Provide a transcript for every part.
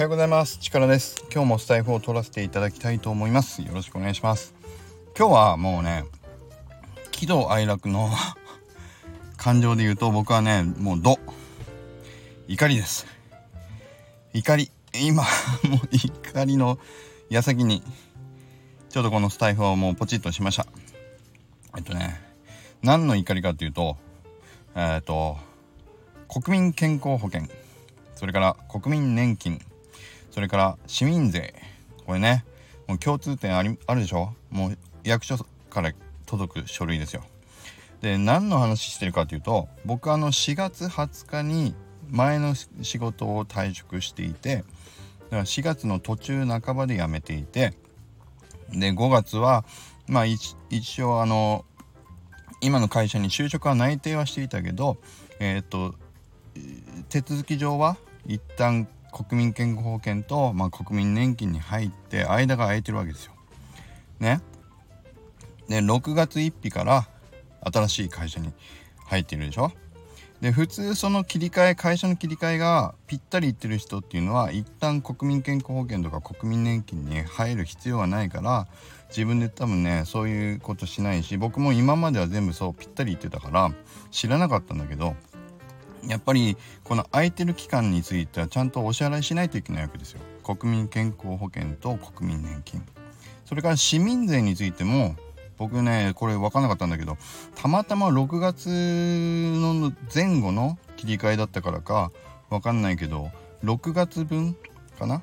はようございます。力です。今日もスタイフを取らせていただきたいと思います。よろしくお願いします。今日はもうね喜怒哀楽の 感情で言うと僕はねもう怒怒りです。怒り今 もう怒りの矢先にちょっとこのスタイフをもうポチッとしました。えっとね何の怒りかっていうとえっと国民健康保険。それから国民年金。それから市民税。これねもう共通点ありあるでしょ？もう役所から届く書類ですよ。で何の話してるかというと僕あの4月20日に前の仕事を退職していてだから4月の途中半ばで辞めていてで5月はまあ一応あの今の会社に就職は内定はしていたけどえっ、と手続き上は一旦国民健康保険と、まあ、国民年金に入って間が空いてるわけですよ。ね。で6月1日から新しい会社に入ってるでしょ。で普通その切り替え会社の切り替えがぴったりいってる人っていうのは一旦国民健康保険とか国民年金に入る必要はないから自分で多分ねそういうことしないし僕も今までは全部そうぴったり言ってたから知らなかったんだけどやっぱりこの空いてる期間についてはちゃんとお支払いしないといけないわけですよ。国民健康保険と国民年金。それから市民税についても僕ねこれ分かんなかったんだけどたまたま6月の前後の切り替えだったからか分かんないけど6月分かな？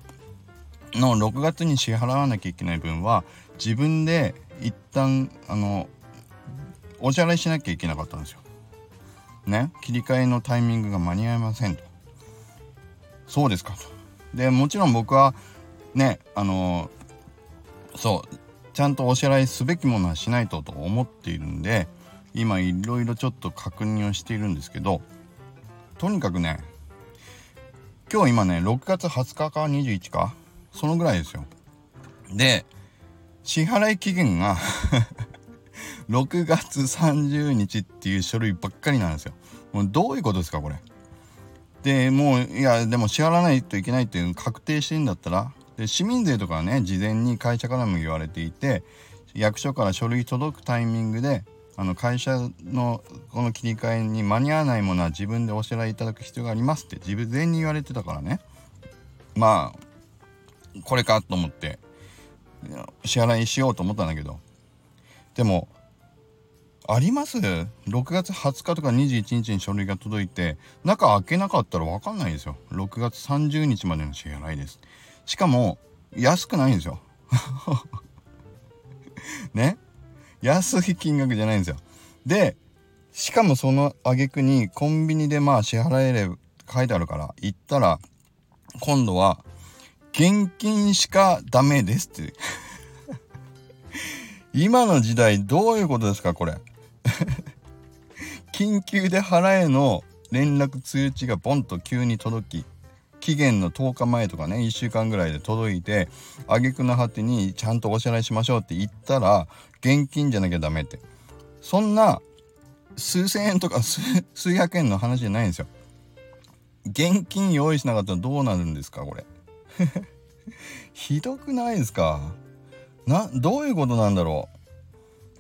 の6月に支払わなきゃいけない分は自分で一旦あのお支払いしなきゃいけなかったんですよ。ね切り替えのタイミングが間に合いませんと。そうですかと。でもちろん僕はねあのそうちゃんとお支払いすべきものはしないとと思っているんで今いろいろちょっと確認をしているんですけどとにかくね今日今ね6月20日か21かそのぐらいですよ。で支払い期限が6月30日っていう書類ばっかりなんですよ。もうどういうことですかこれ。でもういやでも支払わないといけないっていうの確定してんだったらで市民税とかね事前に会社からも言われていて役所から書類届くタイミングであの会社のこの切り替えに間に合わないものは自分でお支払いいただく必要がありますって自分全に言われてたからねまあこれかと思って支払いしようと思ったんだけどでもあります ?6 月20日とか21日に書類が届いて中開けなかったら分かんないんですよ。6月30日までの支払いです。しかも安くないんですよ。ね？安い金額じゃないんですよ。でしかもその挙句にコンビニでまあ支払えれば書いてあるから行ったら今度は現金しかダメですって。今の時代どういうことですかこれ？緊急で払えの連絡通知がボンと急に届き期限の10日前とかね1週間ぐらいで届いて挙句の果てにちゃんとお支払いしましょうって言ったら現金じゃなきゃダメって。そんな数千円とか数百円の話じゃないんですよ。現金用意しなかったらどうなるんですかこれ。ひどくないですか？などういうことなんだろ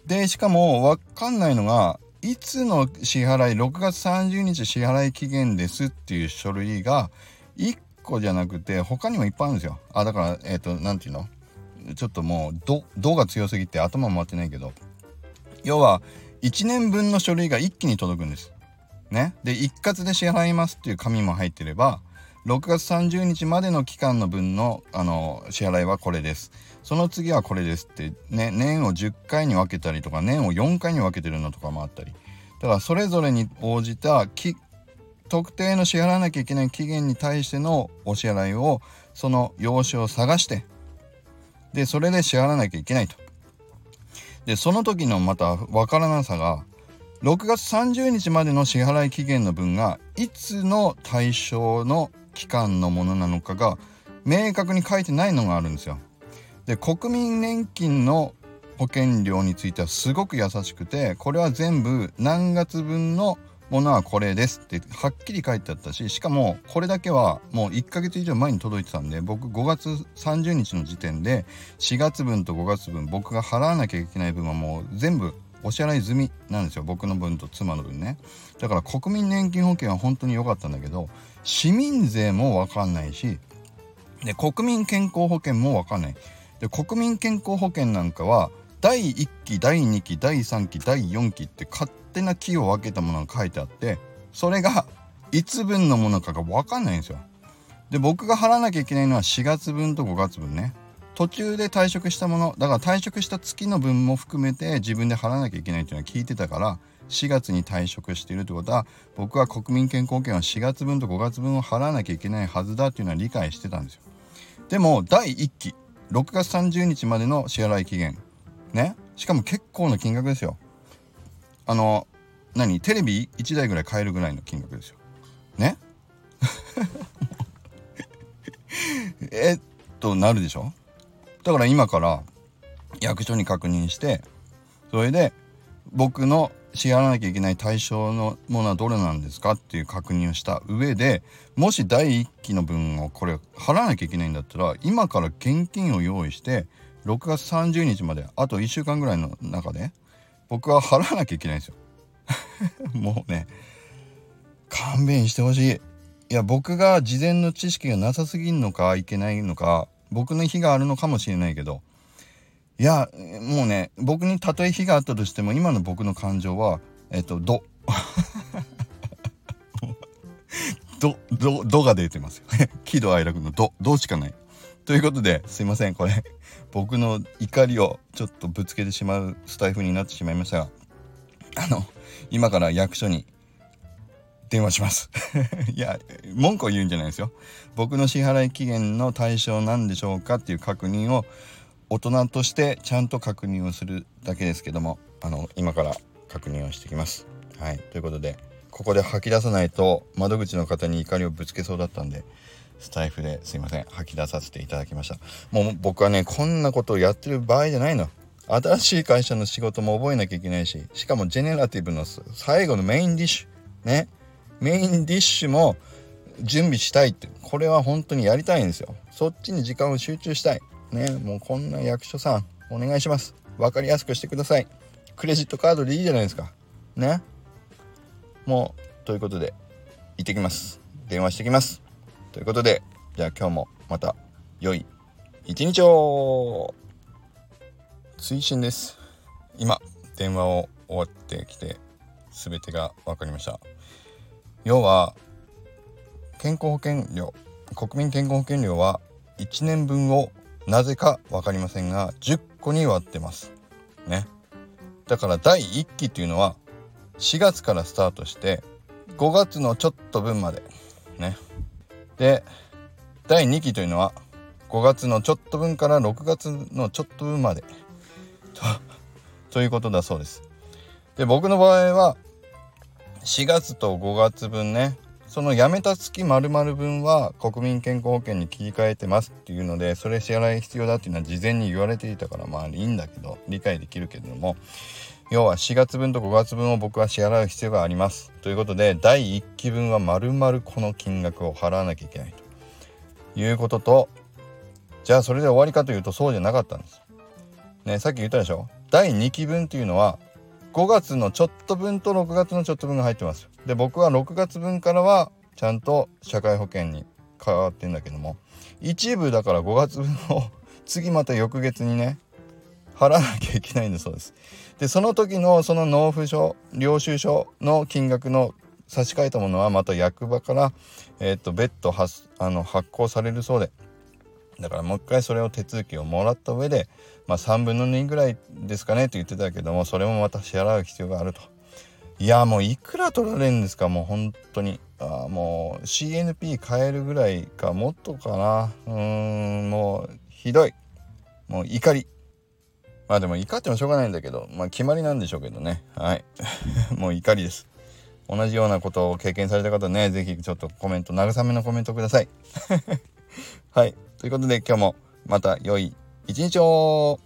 う？でしかも分かんないのがいつの支払い6月30日支払い期限ですっていう書類が1個じゃなくて他にもいっぱいあるんですよあだからえっ、ー、と何て言うの？ちょっともう「ど」が強すぎて頭回ってないけど要は1年分の書類が一気に届くんです。ね？で一括で支払いますっていう紙も入ってれば6月30日までの期間の分のあの支払いはこれです。その次はこれですってね年を10回に分けたりとか年を4回に分けてるのとかもあったりだからそれぞれに応じた特定の支払わなきゃいけない期限に対してのお支払いをその用紙を探してでそれで支払わなきゃいけないと。でその時のまた分からなさが6月30日までの支払い期限の分がいつの対象の期間のものなのかが明確に書いてないのがあるんですよ。で国民年金の保険料についてはすごく優しくてこれは全部何月分のものはこれですってはっきり書いてあったししかもこれだけはもう1ヶ月以上前に届いてたんで僕5月30日の時点で4月分と5月分僕が払わなきゃいけない分はもう全部お支払い済みなんですよ僕の分と妻の分ねだから国民年金保険は本当に良かったんだけど市民税も分かんないしで国民健康保険も分かんない。で国民健康保険なんかは第1期第2期第3期第4期って勝手な期を分けたものが書いてあってそれがいつ分のものかが分かんないんですよ。で僕が払わなきゃいけないのは4月分と5月分ね。途中で退職したものだから退職した月の分も含めて自分で払わなきゃいけないっていうのは聞いてたから4月に退職しているってことは僕は国民健康保険は4月分と5月分を払わなきゃいけないはずだっていうのは理解してたんですよ。でも第1期6月30日までの支払い期限ね。しかも結構な金額ですよ。あの何？テレビ1台ぐらい買えるぐらいの金額ですよ。ね。えっとなるでしょ？だから今から役所に確認してそれで僕の支払わなきゃいけない対象のものはどれなんですかっていう確認をした上でもし第1期の分をこれ払わなきゃいけないんだったら今から現金を用意して6月30日まであと1週間ぐらいの中で僕は払わなきゃいけないんですよ。もうね勘弁してほしい。いや僕が事前の知識がなさすぎんのかいけないのか僕の非があるのかもしれないけどいやもうね僕にたとえ非があったとしても今の僕の感情はえっと「ど」ど「ど」どが出てますよ。喜怒哀楽の「ど」「ど」しかない。ということですいません。これ僕の怒りをちょっとぶつけてしまうスタイフになってしまいましたがあの今から役所に電話します。いや文句を言うんじゃないですよ。僕の支払い期限の対象なんでしょうかっていう確認を大人としてちゃんと確認をするだけですけどもあの今から確認をしてきます。はい。ということでここで吐き出さないと窓口の方に怒りをぶつけそうだったんでスタイフですいません。吐き出させていただきました。もう僕はねこんなことをやってる場合じゃないの。新しい会社の仕事も覚えなきゃいけないししかもジェネラティブの最後のメインディッシュ。ね。メインディッシュも準備したいって。これは本当にやりたいんですよ。そっちに時間を集中したい。ねもうこんな役所さんお願いします。分かりやすくしてください。クレジットカードでいいじゃないですか。ね。もうということで行ってきます。電話してきます。ということでじゃあ今日もまた良い一日を。追伸です。今電話を終わってきて全てが分かりました。要は健康保険料国民健康保険料は1年分をなぜか分かりませんが10個に割ってます。ね。だから第1期っていうのは4月からスタートして5月のちょっと分まで。ね。で第2期というのは5月のちょっと分から6月のちょっと分まで。とということだそうです。で僕の場合は4月と5月分ね。その辞めた月丸々分は国民健康保険に切り替えてますっていうのでそれ支払い必要だっていうのは事前に言われていたからまあいいんだけど理解できるけれども要は4月分と5月分を僕は支払う必要がありますということで第1期分は丸々この金額を払わなきゃいけないということとじゃあそれで終わりかというとそうじゃなかったんです。ねさっき言ったでしょ？第2期分っていうのは5月のちょっと分と6月のちょっと分が入ってます。で僕は6月分からはちゃんと社会保険に関わってんだけども一部だから5月分を次また翌月にね払わなきゃいけないんだそうです。でその時のその納付書領収書の金額の差し替えたものはまた役場から、えー、と別途発あの発行されるそうで。だからもう一回それを手続きをもらった上で、まあ、3分の2ぐらいですかねって言ってたけどもそれもまた支払う必要があると。いやもういくら取られるんですか？もう本当に。あもう CNP 変えるぐらいかもっとかな。うーんもうひどい。もう怒り。まあでも怒ってもしょうがないんだけどまあ決まりなんでしょうけどね。はい。もう怒りです。同じようなことを経験された方ね是非ちょっとコメント慰めのコメントください。はい。ということで今日もまた良い一日を。